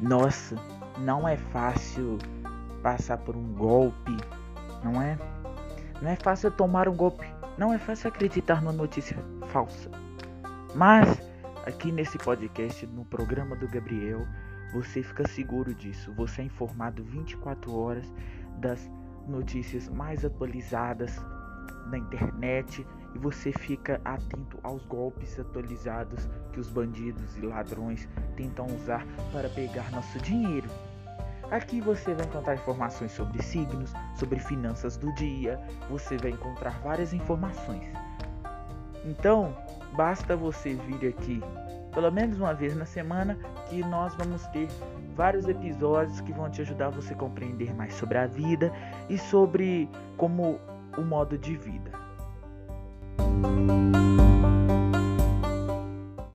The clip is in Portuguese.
Nossa, não é fácil passar por um golpe, não é? Não é fácil tomar um golpe, não é fácil acreditar numa notícia falsa. Mas aqui nesse podcast, no programa do Gabriel, você fica seguro disso. Você é informado 24 horas das notícias mais atualizadas na internet e você fica atento aos golpes atualizados que os bandidos e ladrões tentam usar para pegar nosso dinheiro. Aqui você vai encontrar informações sobre signos, sobre finanças do dia, você vai encontrar várias informações. Então, basta você vir aqui pelo menos uma vez na semana que nós vamos ter vários episódios que vão te ajudar você a compreender mais sobre a vida e sobre como o modo de vida.